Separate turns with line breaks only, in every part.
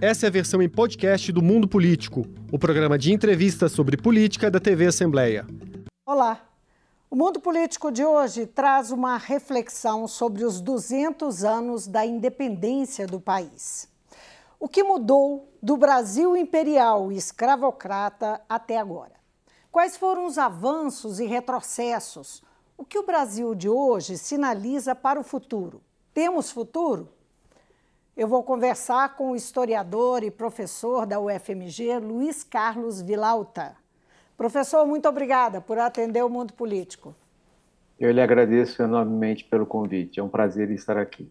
Essa é a versão em podcast do Mundo Político, o programa de entrevistas sobre política da TV Assembleia.
Olá. O Mundo Político de hoje traz uma reflexão sobre os 200 anos da independência do país. O que mudou do Brasil imperial e escravocrata até agora? Quais foram os avanços e retrocessos? O que o Brasil de hoje sinaliza para o futuro? Temos futuro? Eu vou conversar com o historiador e professor da UFMG, Luiz Carlos Vilauta. Professor, muito obrigada por atender o mundo político.
Eu lhe agradeço enormemente pelo convite. É um prazer estar aqui.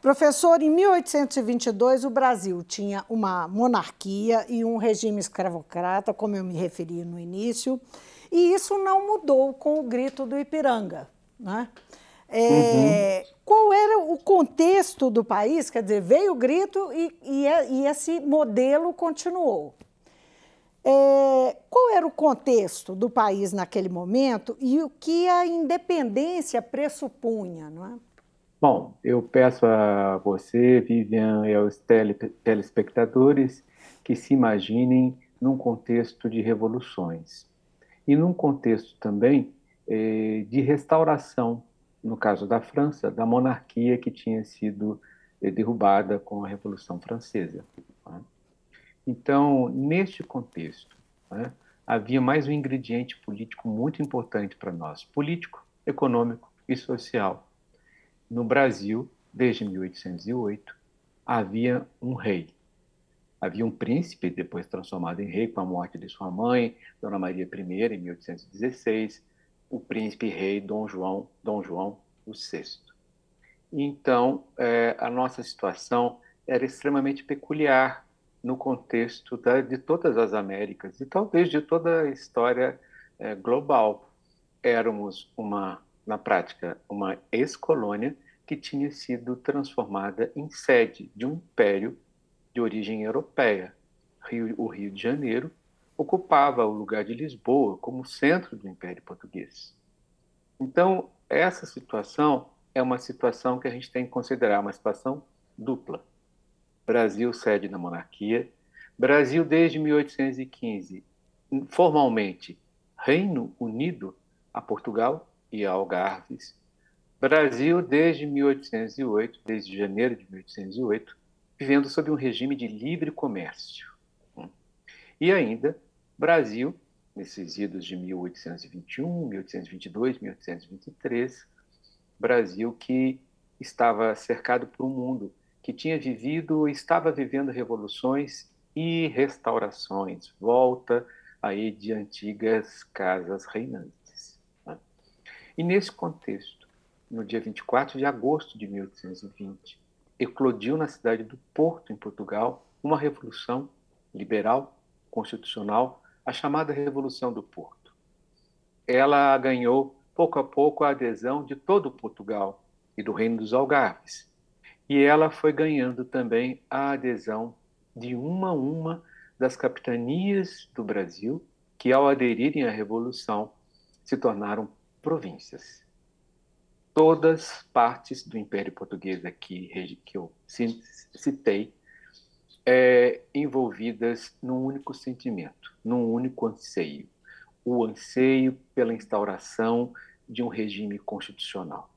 Professor, em 1822 o Brasil tinha uma monarquia e um regime escravocrata, como eu me referi no início, e isso não mudou com o grito do Ipiranga. Né? É, uhum. Qual era o contexto do país? Quer dizer, veio o grito e, e, é, e esse modelo continuou. É, qual era o contexto do país naquele momento e o que a independência pressupunha? Não é?
Bom, eu peço a você, Vivian, e aos tele, telespectadores que se imaginem num contexto de revoluções e num contexto também eh, de restauração no caso da França, da monarquia que tinha sido eh, derrubada com a Revolução Francesa. Né? Então, neste contexto, né, havia mais um ingrediente político muito importante para nós: político, econômico e social. No Brasil, desde 1808, havia um rei. Havia um príncipe, depois transformado em rei com a morte de sua mãe, Dona Maria I, em 1816 o príncipe rei Dom João, Dom João VI. Então, é, a nossa situação era extremamente peculiar no contexto da, de todas as Américas e talvez de toda a história é, global. Éramos uma, na prática, uma ex-colônia que tinha sido transformada em sede de um império de origem europeia. Rio, o Rio de Janeiro ocupava o lugar de Lisboa como centro do Império Português. Então, essa situação é uma situação que a gente tem que considerar uma situação dupla. Brasil sede da monarquia, Brasil desde 1815 formalmente Reino Unido a Portugal e a Algarves, Brasil desde 1808, desde janeiro de 1808, vivendo sob um regime de livre comércio. E ainda Brasil, nesses idos de 1821, 1822, 1823, Brasil que estava cercado por um mundo que tinha vivido, estava vivendo revoluções e restaurações, volta aí de antigas casas reinantes. Né? E nesse contexto, no dia 24 de agosto de 1820, eclodiu na cidade do Porto, em Portugal, uma revolução liberal, constitucional, a chamada Revolução do Porto. Ela ganhou, pouco a pouco, a adesão de todo Portugal e do Reino dos Algarves. E ela foi ganhando também a adesão de uma a uma das capitanias do Brasil, que, ao aderirem à Revolução, se tornaram províncias. Todas partes do Império Português aqui que eu citei é, envolvidas num único sentimento, num único anseio, o anseio pela instauração de um regime constitucional,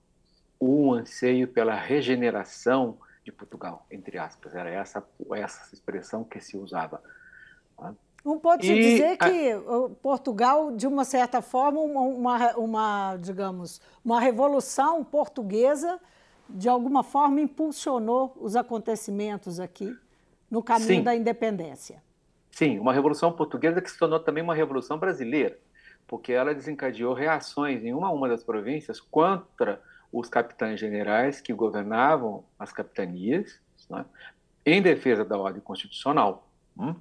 o anseio pela regeneração de Portugal, entre aspas, era essa essa expressão que se usava.
Tá? Não pode-se dizer que Portugal, de uma certa forma, uma, uma, digamos, uma revolução portuguesa, de alguma forma impulsionou os acontecimentos aqui no caminho Sim. da independência.
Sim, uma revolução portuguesa que se tornou também uma revolução brasileira, porque ela desencadeou reações em uma uma das províncias contra os capitães generais que governavam as capitanias, né, em defesa da ordem constitucional. Hum?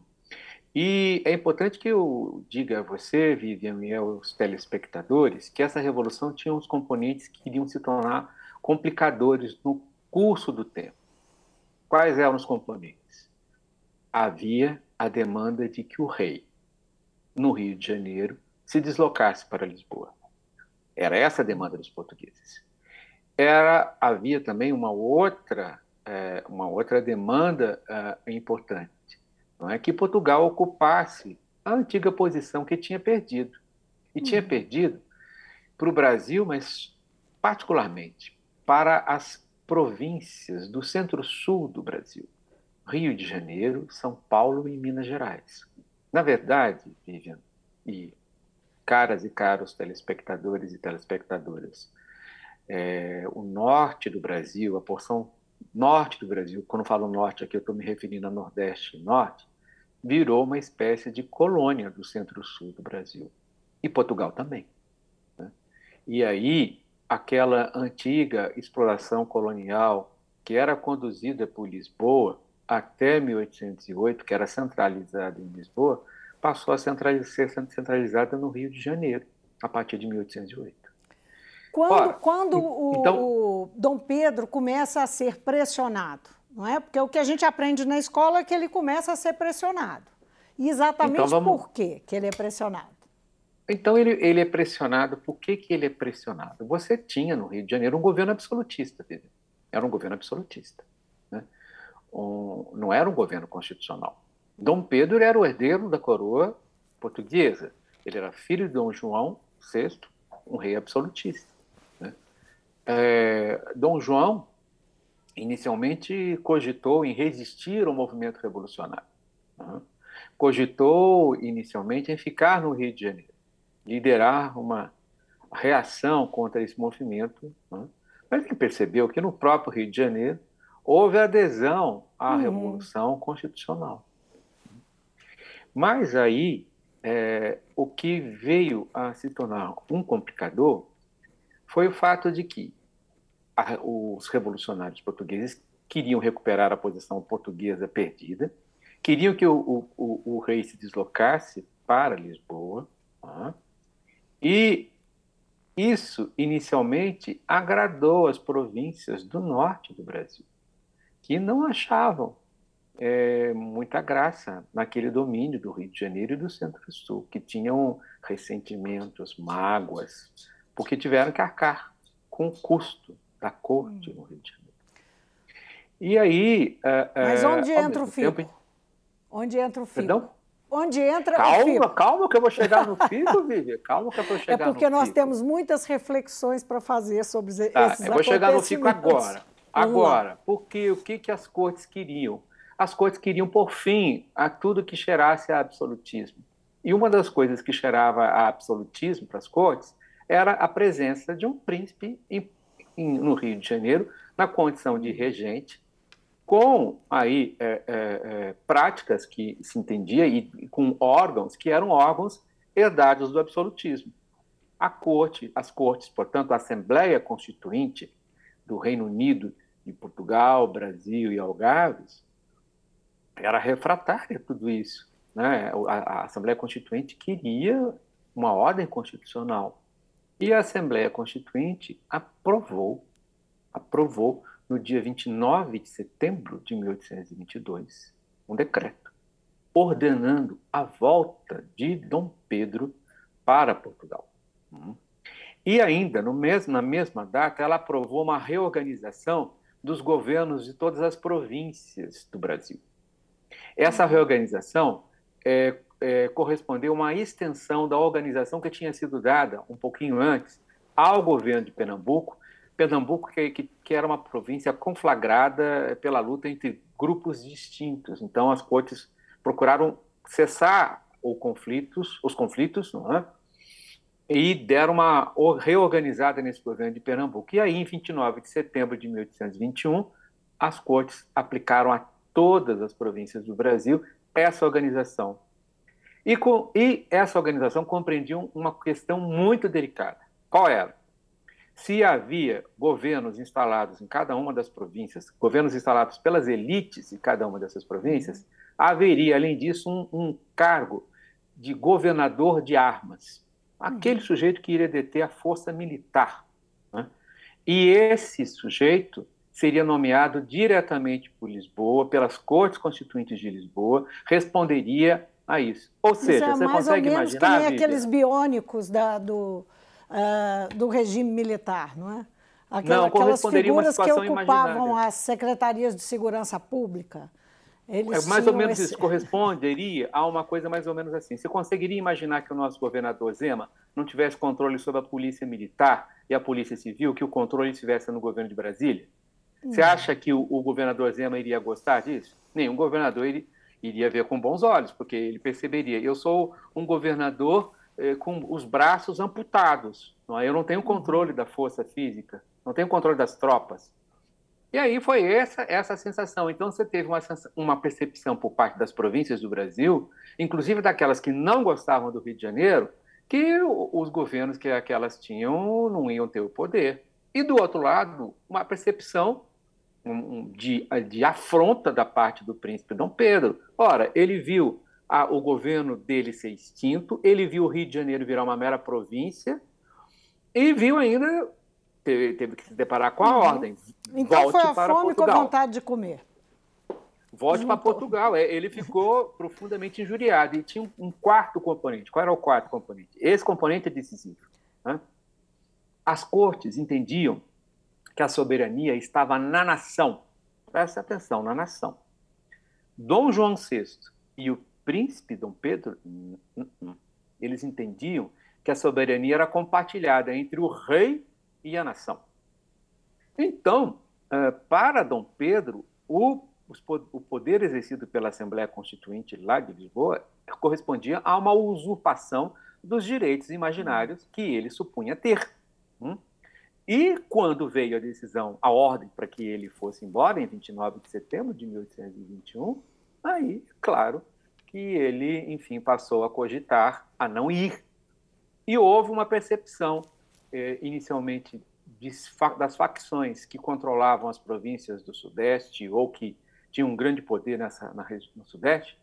E é importante que eu diga a você, Vivian, e aos telespectadores, que essa revolução tinha uns componentes que iriam se tornar complicadores no curso do tempo. Quais eram os componentes? Havia a demanda de que o rei, no Rio de Janeiro, se deslocasse para Lisboa. Era essa a demanda dos portugueses. Era, havia também uma outra é, uma outra demanda é, importante, não é que Portugal ocupasse a antiga posição que tinha perdido. E tinha uhum. perdido para o Brasil, mas particularmente para as províncias do centro-sul do Brasil, Rio de Janeiro, São Paulo e Minas Gerais. Na verdade, Vivian e caras e caros telespectadores e telespectadoras, é, o norte do Brasil, a porção norte do Brasil, quando falo norte aqui eu estou me referindo a nordeste e norte, virou uma espécie de colônia do centro-sul do Brasil. E Portugal também. Né? E aí, aquela antiga exploração colonial que era conduzida por Lisboa até 1808, que era centralizada em Lisboa, passou a ser centralizada no Rio de Janeiro, a partir de 1808.
Quando, Ora, quando o, então, o Dom Pedro começa a ser pressionado, não é? Porque o que a gente aprende na escola é que ele começa a ser pressionado. E exatamente então vamos... por quê que ele é pressionado?
Então ele, ele é pressionado. Por que, que ele é pressionado? Você tinha no Rio de Janeiro um governo absolutista, era um governo absolutista. Um, não era um governo constitucional. Dom Pedro era o herdeiro da coroa portuguesa. Ele era filho de Dom João VI, um rei absolutista. Né? É, Dom João inicialmente cogitou em resistir ao movimento revolucionário. Né? Cogitou inicialmente em ficar no Rio de Janeiro liderar uma reação contra esse movimento. Né? Mas ele percebeu que no próprio Rio de Janeiro houve adesão à uhum. Revolução Constitucional. Mas aí, é, o que veio a se tornar um complicador foi o fato de que a, os revolucionários portugueses queriam recuperar a posição portuguesa perdida, queriam que o, o, o rei se deslocasse para Lisboa, tá? E isso, inicialmente, agradou as províncias do norte do Brasil, que não achavam é, muita graça naquele domínio do Rio de Janeiro e do Centro-Sul, que tinham ressentimentos, mágoas, porque tiveram que arcar com o custo da corte no Rio de Janeiro. E aí.
É, é, Mas onde entra o fico? Tempo... Onde entra o fico? Perdão? Onde entra
calma,
o fico.
Calma, que eu vou chegar no fico, Vivi. Calma que eu vou é chegar
no fico. É porque nós temos muitas reflexões para fazer sobre tá, esses Eu
vou chegar no fico agora. Agora, porque o que, que as cortes queriam? As cortes queriam por fim a tudo que cheirasse a absolutismo. E uma das coisas que cheirava a absolutismo para as cortes era a presença de um príncipe em, em, no Rio de Janeiro, na condição de regente, com aí é, é, é, práticas que se entendia e com órgãos que eram órgãos herdados do absolutismo. A corte, as cortes, portanto, a Assembleia Constituinte do Reino Unido, de Portugal, Brasil e Algarves, era refratária tudo isso. Né? A, a Assembleia Constituinte queria uma ordem constitucional e a Assembleia Constituinte aprovou, aprovou no dia 29 de setembro de 1822, um decreto ordenando a volta de Dom Pedro para Portugal. E ainda, no mesmo, na mesma data, ela aprovou uma reorganização dos governos de todas as províncias do Brasil. Essa reorganização é, é, correspondeu a uma extensão da organização que tinha sido dada um pouquinho antes ao governo de Pernambuco Pernambuco, que, que, que, era uma província conflagrada pela luta entre grupos distintos. Então, as cortes procuraram cessar conflitos, os conflitos, não é? E deram uma reorganizada nesse governo de Pernambuco. E aí, em 29 de setembro de 1821, as cortes aplicaram a todas as províncias do Brasil essa organização. E, com, e essa organização compreendia uma questão muito delicada. Qual era? se havia governos instalados em cada uma das províncias, governos instalados pelas elites em cada uma dessas províncias, haveria, além disso, um, um cargo de governador de armas, aquele sujeito que iria deter a força militar. Né? E esse sujeito seria nomeado diretamente por Lisboa, pelas cortes constituintes de Lisboa, responderia a isso. Ou seja, isso é você consegue imaginar. Que
nem aqueles biônicos da, do, uh, do regime militar, não é? Aquela, não, aquelas figuras que ocupavam as secretarias de segurança pública.
Eles é, mais ou menos esse... isso corresponderia a uma coisa mais ou menos assim. Você conseguiria imaginar que o nosso governador Zema não tivesse controle sobre a polícia militar e a polícia civil, que o controle estivesse no governo de Brasília? Você acha que o, o, governador Zema iria gostar disso? Nenhum governador ele, iria ver com bons olhos, porque ele perceberia: eu sou um governador eh, com os braços amputados, não é? eu não tenho controle da força física, não tenho controle das tropas. E aí foi essa essa sensação. Então você teve uma, uma percepção por parte das províncias do Brasil, inclusive daquelas que não gostavam do Rio de Janeiro, que os governos que aquelas tinham não iam ter o poder. E do outro lado, uma percepção de, de afronta da parte do príncipe Dom Pedro. Ora, ele viu a, o governo dele ser extinto, ele viu o Rio de Janeiro virar uma mera província e viu ainda teve, teve que se deparar com a uhum. ordem.
Então Volte foi a para fome Portugal. com a vontade de comer.
Volte para Portugal. É, ele ficou profundamente injuriado. E tinha um quarto componente. Qual era o quarto componente? Esse componente é decisivo. Né? As cortes entendiam que a soberania estava na nação. Preste atenção, na nação. Dom João VI e o príncipe Dom Pedro, eles entendiam que a soberania era compartilhada entre o rei e a nação. Então, eh, para Dom Pedro, o, poder exercido pela Assembleia Constituinte lá de Lisboa correspondia a uma usurpação dos direitos imaginários que ele supunha ter. Hum? E quando veio a decisão, a ordem para que ele fosse embora, em 29 de setembro de 1821, aí, claro, que ele, enfim, passou a cogitar a não ir. E houve uma percepção, eh, inicialmente, das facções que controlavam as províncias do Sudeste ou que tinham um grande poder nessa, na, no Sudeste,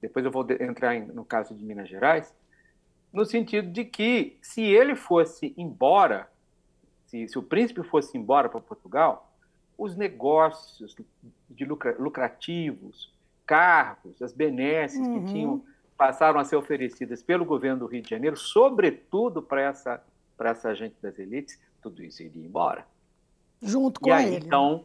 depois eu vou entrar em, no caso de Minas Gerais, no sentido de que, se ele fosse embora se, se o príncipe fosse embora para Portugal, os negócios de lucra, lucrativos, cargos, as benesses uhum. que tinham passaram a ser oferecidas pelo governo do Rio de Janeiro, sobretudo para essa para essa gente das elites, tudo isso iria embora.
Junto com
e aí,
ele.
Então,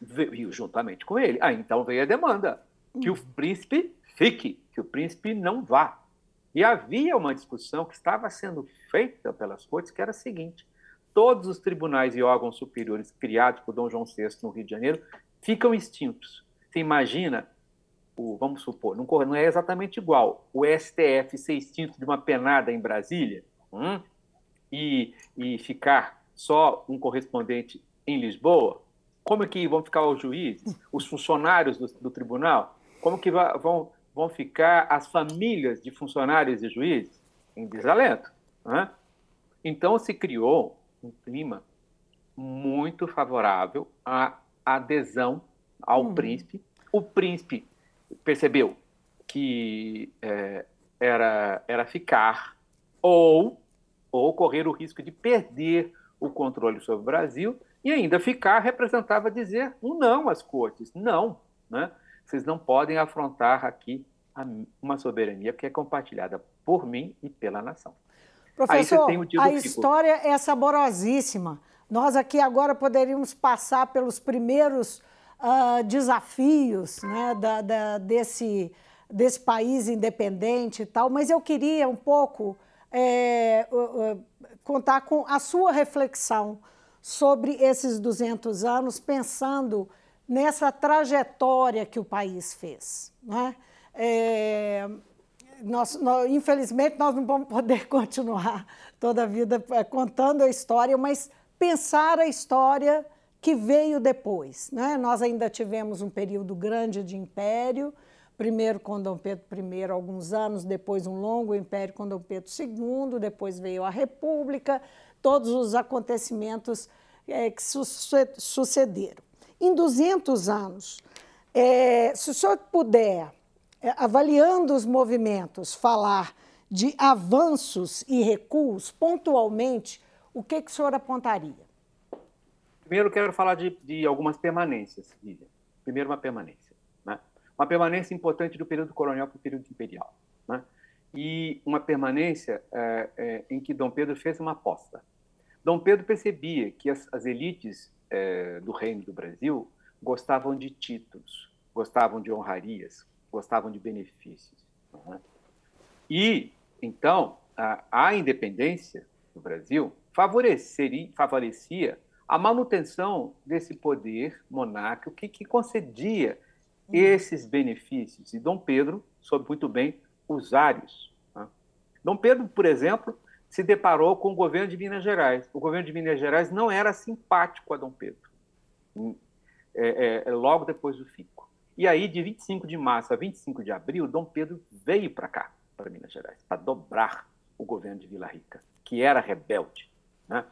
veio, juntamente com ele. Aí então veio a demanda que o príncipe fique, que o príncipe não vá. E havia uma discussão que estava sendo feita pelas cortes que era a seguinte: todos os tribunais e órgãos superiores criados por Dom João VI no Rio de Janeiro ficam extintos. Você imagina, o, vamos supor, não, não, é exatamente igual o STF ser extinto de uma penada em Brasília hum, e, e ficar só um correspondente em Lisboa? Como é que vão ficar os juízes, os funcionários do, do tribunal? Como que vão, vão ficar as famílias de funcionários e juízes? Em desalento. Né? Então se criou um clima muito favorável à adesão ao uhum. príncipe. O príncipe percebeu que é, era, era ficar ou, ou correr o risco de perder o controle sobre o Brasil e ainda ficar representava dizer um não às cortes. Não, né? vocês não podem afrontar aqui uma soberania que é compartilhada por mim e pela nação.
Professor, a história é saborosíssima. Nós aqui agora poderíamos passar pelos primeiros uh, desafios né, da, da, desse, desse país independente e tal, mas eu queria um pouco é, contar com a sua reflexão sobre esses 200 anos, pensando nessa trajetória que o país fez. Né? É, nós, nós, infelizmente, nós não vamos poder continuar toda a vida eh, contando a história, mas pensar a história que veio depois. Né? Nós ainda tivemos um período grande de império, primeiro com Dom Pedro I, alguns anos, depois um longo império com Dom Pedro II, depois veio a República, todos os acontecimentos é, que sucederam. Em 200 anos, é, se o senhor puder é, avaliando os movimentos, falar de avanços e recuos, pontualmente, o que, que o senhor apontaria?
Primeiro, quero falar de, de algumas permanências, Lívia. Primeiro, uma permanência. Né? Uma permanência importante do período colonial para o período imperial. Né? E uma permanência é, é, em que Dom Pedro fez uma aposta. Dom Pedro percebia que as, as elites é, do reino do Brasil gostavam de títulos, gostavam de honrarias, gostavam de benefícios. É? E, então, a, a independência do Brasil favorecia, favorecia a manutenção desse poder monárquico que, que concedia. Esses benefícios. E Dom Pedro soube muito bem usar-os. Né? Dom Pedro, por exemplo, se deparou com o governo de Minas Gerais. O governo de Minas Gerais não era simpático a Dom Pedro, é, é, é logo depois do fico. E aí, de 25 de março a 25 de abril, Dom Pedro veio para cá, para Minas Gerais, para dobrar o governo de Vila Rica, que era rebelde. Né?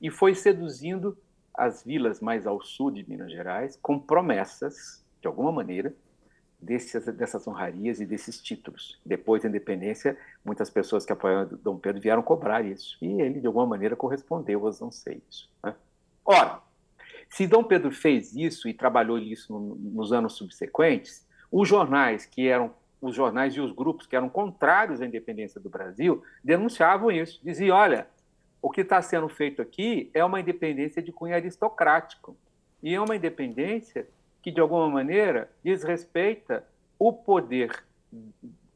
E foi seduzindo as vilas mais ao sul de Minas Gerais com promessas, de alguma maneira, desses, dessas honrarias e desses títulos. Depois da independência, muitas pessoas que apoiaram Dom Pedro vieram cobrar isso, e ele, de alguma maneira, correspondeu aos anseios. Né? Ora, se Dom Pedro fez isso e trabalhou isso no, nos anos subsequentes, os jornais que eram os jornais e os grupos que eram contrários à independência do Brasil denunciavam isso, diziam, olha, o que está sendo feito aqui é uma independência de cunho aristocrático e é uma independência que, de alguma maneira, desrespeita o poder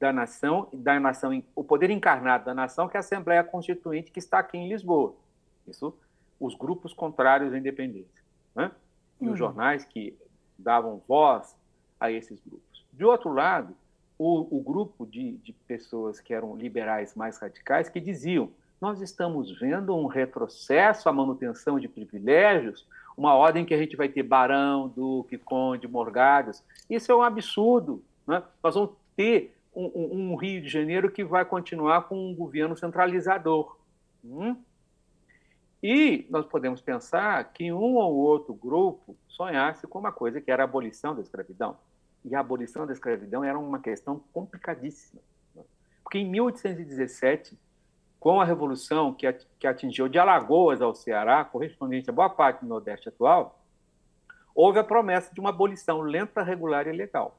da nação, da nação, o poder encarnado da nação, que é a Assembleia Constituinte, que está aqui em Lisboa. Isso, os grupos contrários à independência. Né? E uhum. os jornais que davam voz a esses grupos. De outro lado, o, o grupo de, de pessoas que eram liberais mais radicais, que diziam nós estamos vendo um retrocesso à manutenção de privilégios, uma ordem que a gente vai ter barão, duque, conde, morgalhos. Isso é um absurdo. Né? Nós vamos ter um, um, um, Rio de Janeiro que vai continuar com um governo centralizador. Hum? E nós podemos pensar que um ou outro grupo sonhasse com uma coisa que era a abolição da escravidão. E a abolição da escravidão era uma questão complicadíssima. Né? Porque em 1817 com a revolução que, atingiu de Alagoas ao Ceará, correspondente a boa parte do Nordeste atual, houve a promessa de uma abolição lenta, regular e legal.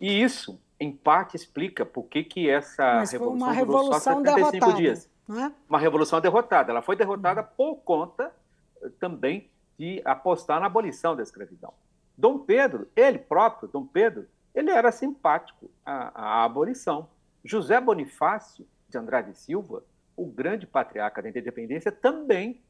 E isso, em parte, explica por que, que essa
Mas
revolução,
foi uma revolução só 75 derrotada, dias. É?
Uma revolução derrotada. Ela foi derrotada uhum. por conta eh, também de apostar na abolição da escravidão. Dom Pedro, ele próprio, Dom Pedro, ele era simpático à, à abolição. José Bonifácio de Andrade Silva, o grande patriarca da independência, também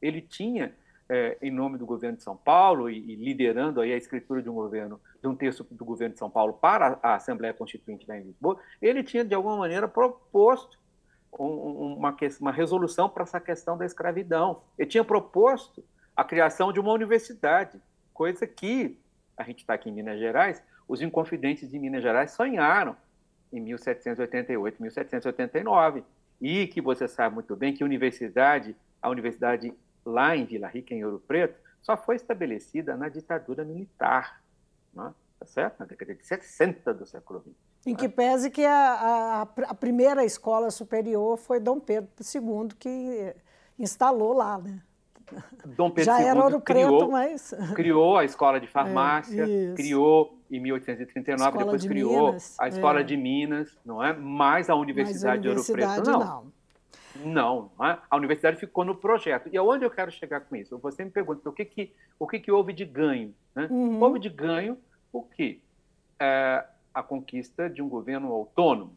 ele tinha, é, em nome do governo de São Paulo e, e, liderando aí a escritura de um governo, de um texto do governo de São Paulo para a Assembleia Constituinte lá em Lisboa, ele tinha de alguma maneira proposto um, uma, uma resolução para essa questão da escravidão. Ele tinha proposto a criação de uma universidade, coisa que a gente está aqui em Minas Gerais, os inconfidentes de Minas Gerais sonharam em 1788, 1789, e que você sabe muito bem que a universidade, a universidade lá em Vila Rica, em Ouro Preto, só foi estabelecida na ditadura militar, né? tá certo? Na década de 60 do século XX.
Em que pese que a, a, a, primeira escola superior foi Dom Pedro II que instalou lá, né?
Dom Pedro
Já
II
era Ouro
criou,
Preto, mas...
criou a escola de farmácia, é, criou em 1839, escola depois de criou Minas, a Escola é. de Minas, não é? Mas a Universidade, a universidade de Ouro Preto, não. Não, não é? a universidade ficou no projeto. E aonde eu quero chegar com isso? Você me pergunta o que, que, o que, que houve de ganho? Né? Uhum. Houve de ganho o quê? É, a conquista de um governo autônomo,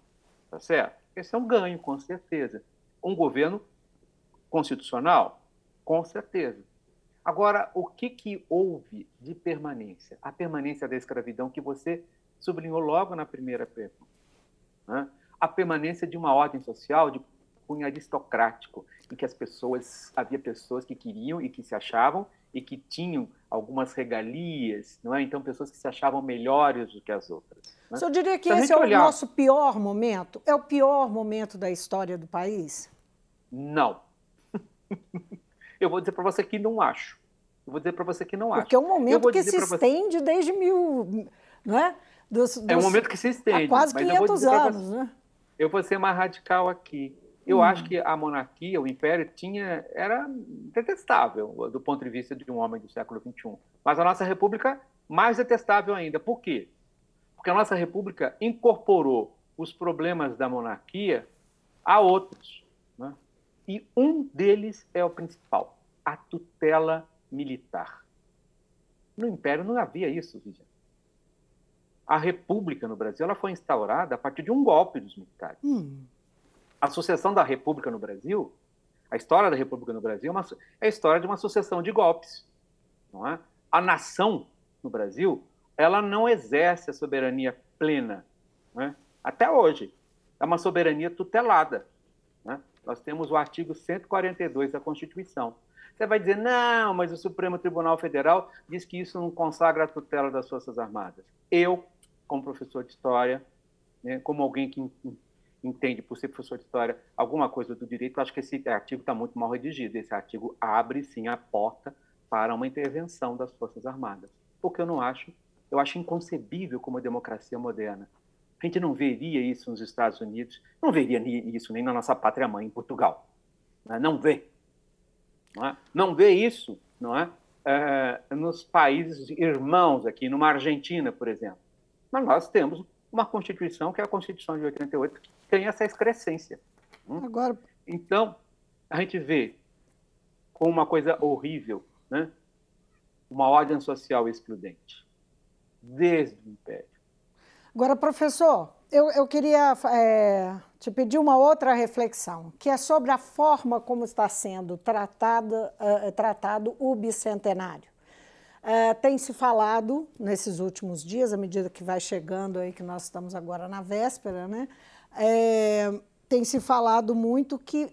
tá certo? Esse é um ganho, com certeza. Um governo constitucional, com certeza. Agora, o que, que houve de permanência? A permanência da escravidão que você sublinhou logo na primeira pergunta. Né? A permanência de uma ordem social de cunho aristocrático, em que as pessoas, havia pessoas que queriam e que se achavam e que tinham algumas regalias, não é? Então, pessoas que se achavam melhores do que as outras.
Né? Eu diria que esse é o olhar... nosso pior momento? É o pior momento da história do país?
Não. Eu vou dizer para você que não acho. Eu vou dizer para você que não acho.
Porque é um momento que se estende você... desde mil, não é?
Dos, dos... É um momento que se estende.
Há quase 500 anos, você... né?
Eu vou ser mais radical aqui. Eu hum. acho que a monarquia, o império, tinha era detestável do ponto de vista de um homem do século XXI. Mas a nossa república, mais detestável ainda. Por quê? Porque a nossa república incorporou os problemas da monarquia a outros. E um deles é o principal, a tutela militar. No Império não havia isso, Vivian. A República no Brasil ela foi instaurada a partir de um golpe dos militares. Hum. A sucessão da República no Brasil, a história da República no Brasil é, uma, é a história de uma sucessão de golpes. Não é? A nação no Brasil ela não exerce a soberania plena. É? Até hoje. É uma soberania tutelada. Nós temos o artigo 142 da Constituição. Você vai dizer, não, mas o Supremo Tribunal Federal diz que isso não consagra a tutela das Forças Armadas. Eu, como professor de História, né, como alguém que entende, por ser professor de História, alguma coisa do direito, acho que esse artigo está muito mal redigido. Esse artigo abre, sim, a porta para uma intervenção das Forças Armadas. Porque eu não acho, eu acho inconcebível como a democracia moderna a gente não veria isso nos Estados Unidos, não veria isso nem na nossa pátria mãe, em Portugal. Né? Não vê. Não, é? não vê isso não é? é? nos países irmãos aqui, numa Argentina, por exemplo. Mas nós temos uma Constituição, que é a Constituição de 88, que tem essa excrescência. Hum? Agora... Então, a gente vê como uma coisa horrível, né? uma ordem social excludente, desde o Império.
Agora, professor, eu, eu queria é, te pedir uma outra reflexão, que é sobre a forma como está sendo uh, tratado o bicentenário. Uh, tem se falado nesses últimos dias, à medida que vai chegando aí, que nós estamos agora na véspera, né? É, tem se falado muito que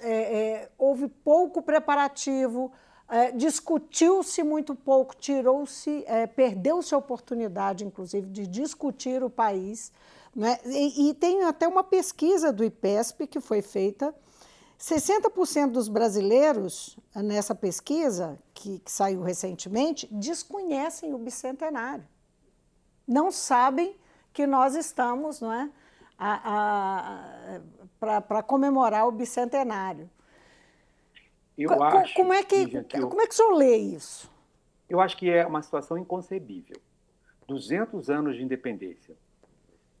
é, houve pouco preparativo, é, discutiu-se muito pouco, tirou-se, é, perdeu-se a oportunidade, inclusive, de discutir o país. Né? E, e, tem até uma pesquisa do IPESP que foi feita. 60% dos brasileiros, nessa pesquisa, que, que saiu recentemente, desconhecem o bicentenário. Não sabem que nós estamos não é, para comemorar o bicentenário.
Eu Co acho.
Como é que, que eu, como é que o senhor lê isso?
Eu acho que é uma situação inconcebível. 200 anos de independência,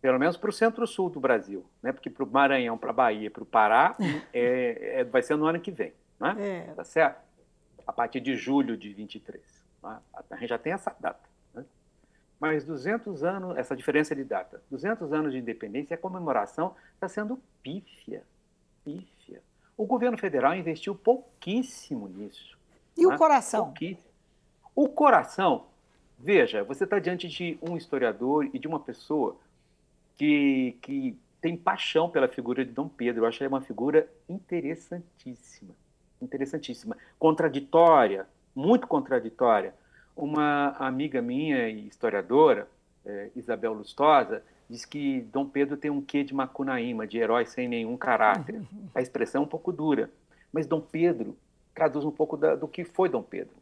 pelo menos para o centro-sul do Brasil, né? porque para o Maranhão, para a Bahia, para o Pará, é, é, vai ser no ano que vem. Né? É. Tá certo? A partir de julho de 23. Né? A gente já tem essa data. Né? Mas 200 anos, essa diferença de data, 200 anos de independência, a comemoração está sendo pífia. Pífia o governo federal investiu pouquíssimo nisso.
E né? o coração?
O coração, veja, você está diante de um historiador e de uma pessoa que, que tem paixão pela figura de Dom Pedro. Eu acho ele uma figura interessantíssima. Interessantíssima. Contraditória, muito contraditória. Uma amiga minha e historiadora, é, Isabel Lustosa, diz que Dom Pedro tem um quê de Macunaíma, de herói sem nenhum caráter. Uhum. A expressão é um pouco dura, mas Dom Pedro traduz um pouco da, do que foi Dom Pedro.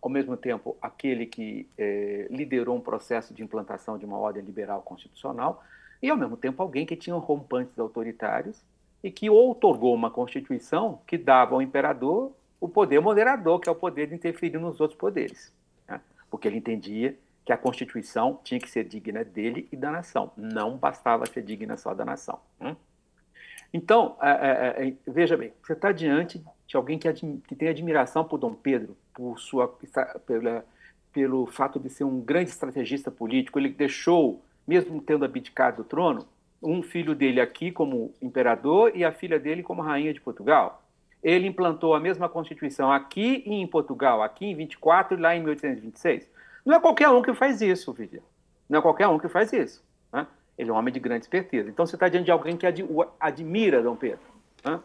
Ao mesmo tempo, aquele que é, liderou um processo de implantação de uma ordem liberal constitucional, e ao mesmo tempo alguém que tinha rompantes autoritários e que outorgou uma constituição que dava ao imperador o poder moderador, que é o poder de interferir nos outros poderes. Né? Porque ele entendia que a Constituição tinha que ser digna dele e da nação. Não bastava ser digna só da nação. Hum? Então, é, é, é, veja bem, você está diante de alguém que, que, tem admiração por Dom Pedro, por sua, pela, pelo fato de ser um grande estrategista político. Ele deixou, mesmo tendo abdicado do trono, um filho dele aqui como imperador e a filha dele como rainha de Portugal. Ele implantou a mesma Constituição aqui e em Portugal, aqui em 24 e lá em 1826. Não é qualquer um que faz isso, Vivian. Não é qualquer um que faz isso. Né? Ele é um homem de grande esperteza. Então você está diante de alguém que ad, admira Dom Pedro. Né?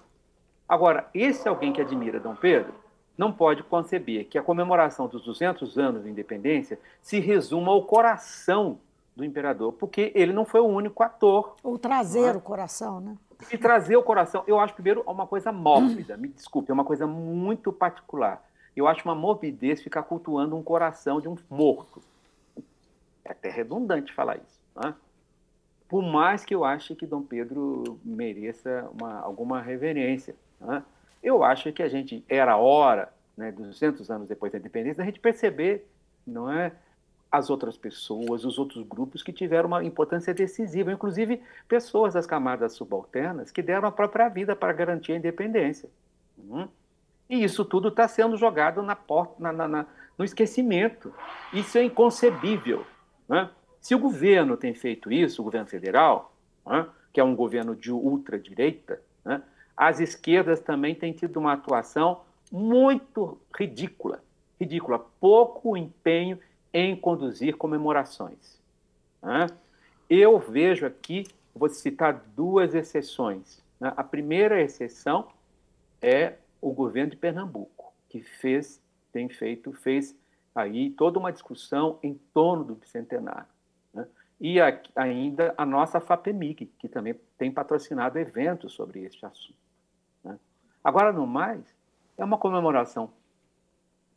Agora, esse alguém que admira Dom Pedro não pode conceber que a comemoração dos 200 anos de independência se resuma ao coração do imperador, porque ele não foi o único ator.
Ou trazer é? o coração, né?
E trazer o coração, eu acho primeiro uma coisa mórbida, me desculpe, é uma coisa muito particular eu acho uma morbidez ficar cultuando um coração de um morto. É até redundante falar isso. Né? Por mais que eu ache que Dom Pedro mereça uma, alguma reverência. Né? Eu acho que a gente era hora, né, 200 anos depois da independência, da gente perceber não é, as outras pessoas, os outros grupos que tiveram uma importância decisiva, inclusive pessoas das camadas subalternas que deram a própria vida para garantir a independência. Uhum. E isso tudo está sendo jogado na porta, na, na, na, no esquecimento. Isso é inconcebível. Né? Se o governo tem feito isso, o governo federal, né, que é um governo de ultradireita, né, as esquerdas também têm tido uma atuação muito ridícula. Ridícula. Pouco empenho em conduzir comemorações. Né? Eu vejo aqui, vou citar duas exceções. Né? A primeira exceção é o governo de Pernambuco, que fez, tem feito, fez aí toda uma discussão em torno do bicentenário. Né? E a, ainda a nossa FAPEMIG, que também tem patrocinado eventos sobre este assunto. Né? Agora, no mais, é uma comemoração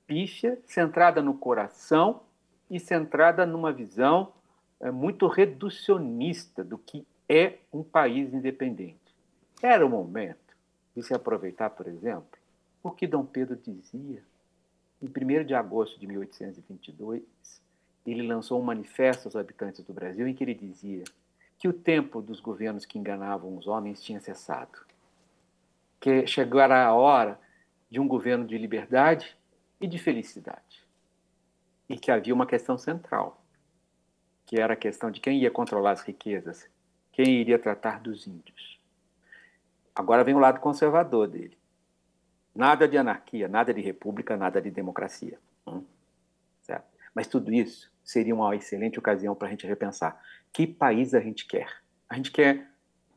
pífia, centrada no coração e centrada numa visão é, muito reducionista do que é um país independente. Era o momento de se aproveitar, por exemplo, o que Dom Pedro dizia. Em 1 de agosto de 1822, ele lançou um manifesto aos habitantes do Brasil em que ele dizia que o tempo dos governos que enganavam os homens tinha cessado, que chegara a hora de um governo de liberdade e de felicidade, e que havia uma questão central, que era a questão de quem ia controlar as riquezas, quem iria tratar dos índios. Agora vem o lado conservador dele. Nada de anarquia, nada de república, nada de democracia. Hum? Certo? Mas tudo isso seria uma excelente ocasião para a gente repensar que país a gente quer. A gente quer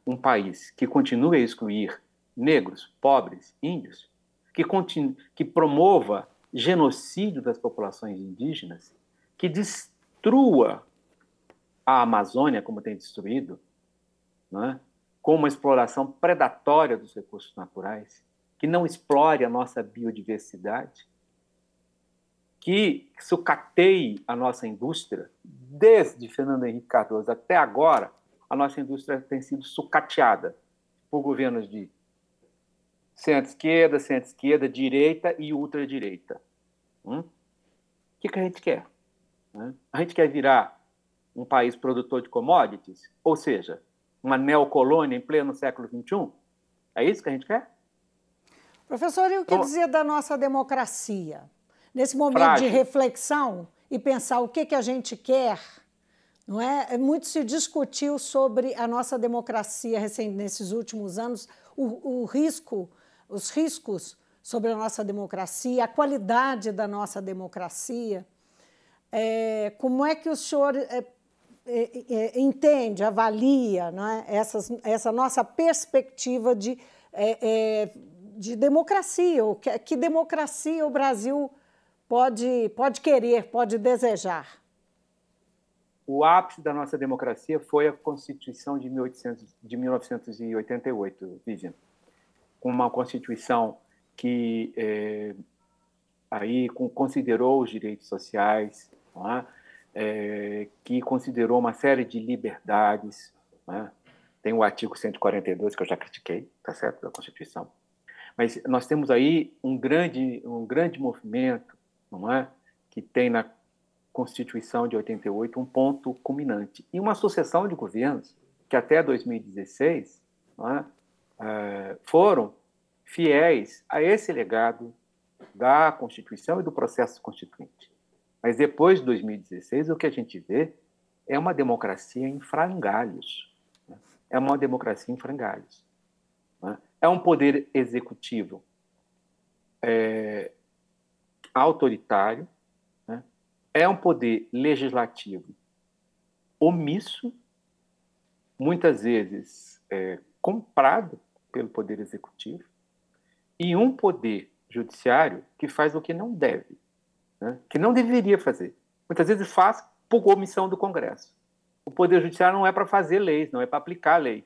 um país que continue a excluir negros, pobres, índios, que, continue, que promova genocídio das populações indígenas, que destrua a Amazônia, como tem destruído, né? Com uma exploração predatória dos recursos naturais, que não explore a nossa biodiversidade, que sucateie a nossa indústria. Desde Fernando Henrique Cardoso até agora, a nossa indústria tem sido sucateada por governos de centro-esquerda, centro-esquerda, direita e ultradireita. Hum? O que, que a gente quer? A gente quer virar um país produtor de commodities, ou seja, uma neocolônia em pleno século XXI? É isso que a gente quer?
Professor, e o que Bom, dizer da nossa democracia? Nesse momento frágil. de reflexão e pensar o que, que a gente quer, não é? é muito se discutiu sobre a nossa democracia nesses últimos anos, o, o risco, os riscos sobre a nossa democracia, a qualidade da nossa democracia. É, como é que o senhor é, entende, avalia é? Essas, essa nossa perspectiva de, é, é, de democracia, que, que democracia o Brasil pode, pode querer, pode desejar?
O ápice da nossa democracia foi a Constituição de, 1800, de 1988, Vivian. Uma Constituição que é, aí considerou os direitos sociais, é? É, que considerou uma série de liberdades. Né? Tem o artigo 142, que eu já critiquei, tá certo, da Constituição. Mas nós temos aí um grande, um grande movimento, não é? que tem na Constituição de 88 um ponto culminante. E uma sucessão de governos que até 2016 é? É, foram fiéis a esse legado da Constituição e do processo constituinte. Mas depois de 2016, o que a gente vê é uma democracia em frangalhos. Né? É uma democracia em frangalhos. Né? É um poder executivo é, autoritário, né? é um poder legislativo omisso, muitas vezes é, comprado pelo poder executivo, e um poder judiciário que faz o que não deve né, que não deveria fazer. Muitas vezes faz por omissão do Congresso. O Poder Judiciário não é para fazer leis, não é para aplicar lei.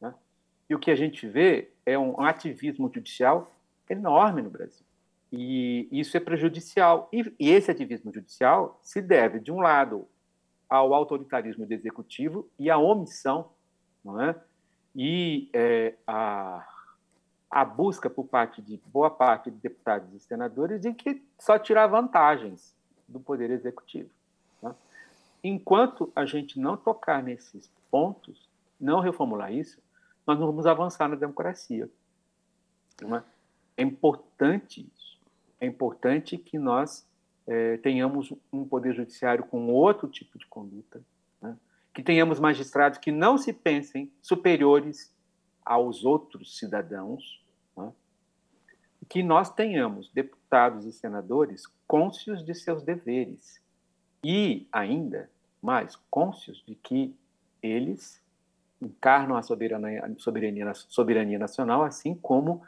Né? E o que a gente vê é um ativismo judicial enorme no Brasil. E isso é prejudicial. E, e esse ativismo judicial se deve, de um lado, ao autoritarismo do executivo e à omissão, não é? E é, a, a busca por parte de boa parte de deputados e senadores de que só tirar vantagens do poder executivo. Né? enquanto a gente não tocar nesses pontos, não reformular isso, nós não vamos avançar na democracia. É? é importante isso. É importante que nós é, tenhamos um poder judiciário com outro tipo de conduta, né? que tenhamos magistrados que não se pensem superiores aos outros cidadãos, né? que nós tenhamos deputados e senadores cônscios de seus deveres e ainda mais cônscios de que eles encarnam a soberania, soberania, soberania nacional, assim como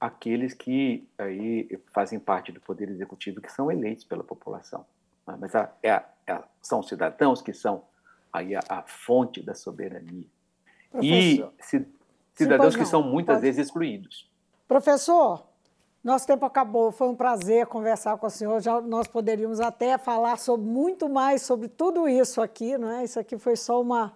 aqueles que aí fazem parte do poder executivo que são eleitos pela população. Né? Mas a, é a, é são cidadãos que são aí a, a fonte da soberania. Professor, e cidadãos que são muitas pode... vezes excluídos.
Professor, nosso tempo acabou. Foi um prazer conversar com o senhor. Já nós poderíamos até falar sobre muito mais sobre tudo isso aqui, não é? Isso aqui foi só uma,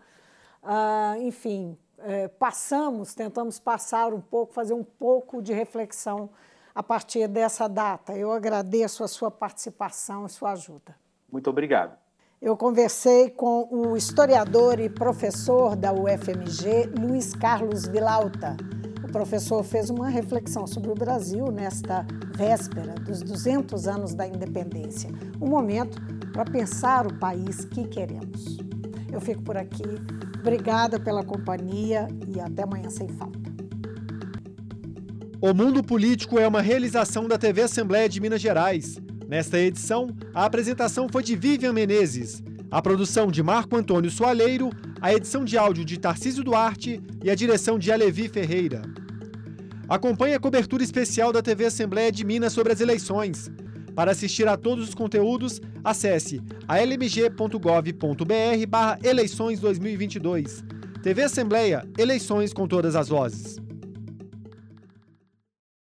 uh, enfim, é, passamos, tentamos passar um pouco, fazer um pouco de reflexão a partir dessa data. Eu agradeço a sua participação e sua ajuda.
Muito obrigado.
Eu conversei com o historiador e professor da UFMG, Luiz Carlos Vilauta. Professor fez uma reflexão sobre o Brasil nesta véspera dos 200 anos da independência. Um momento para pensar o país que queremos. Eu fico por aqui. Obrigada pela companhia e até amanhã sem falta.
O Mundo Político é uma realização da TV Assembleia de Minas Gerais. Nesta edição, a apresentação foi de Vivian Menezes, a produção de Marco Antônio Soaleiro, a edição de áudio de Tarcísio Duarte e a direção de Alevi Ferreira. Acompanhe a cobertura especial da TV Assembleia de Minas sobre as eleições. Para assistir a todos os conteúdos, acesse almg.gov.br barra eleições 2022. TV Assembleia, eleições com todas as vozes.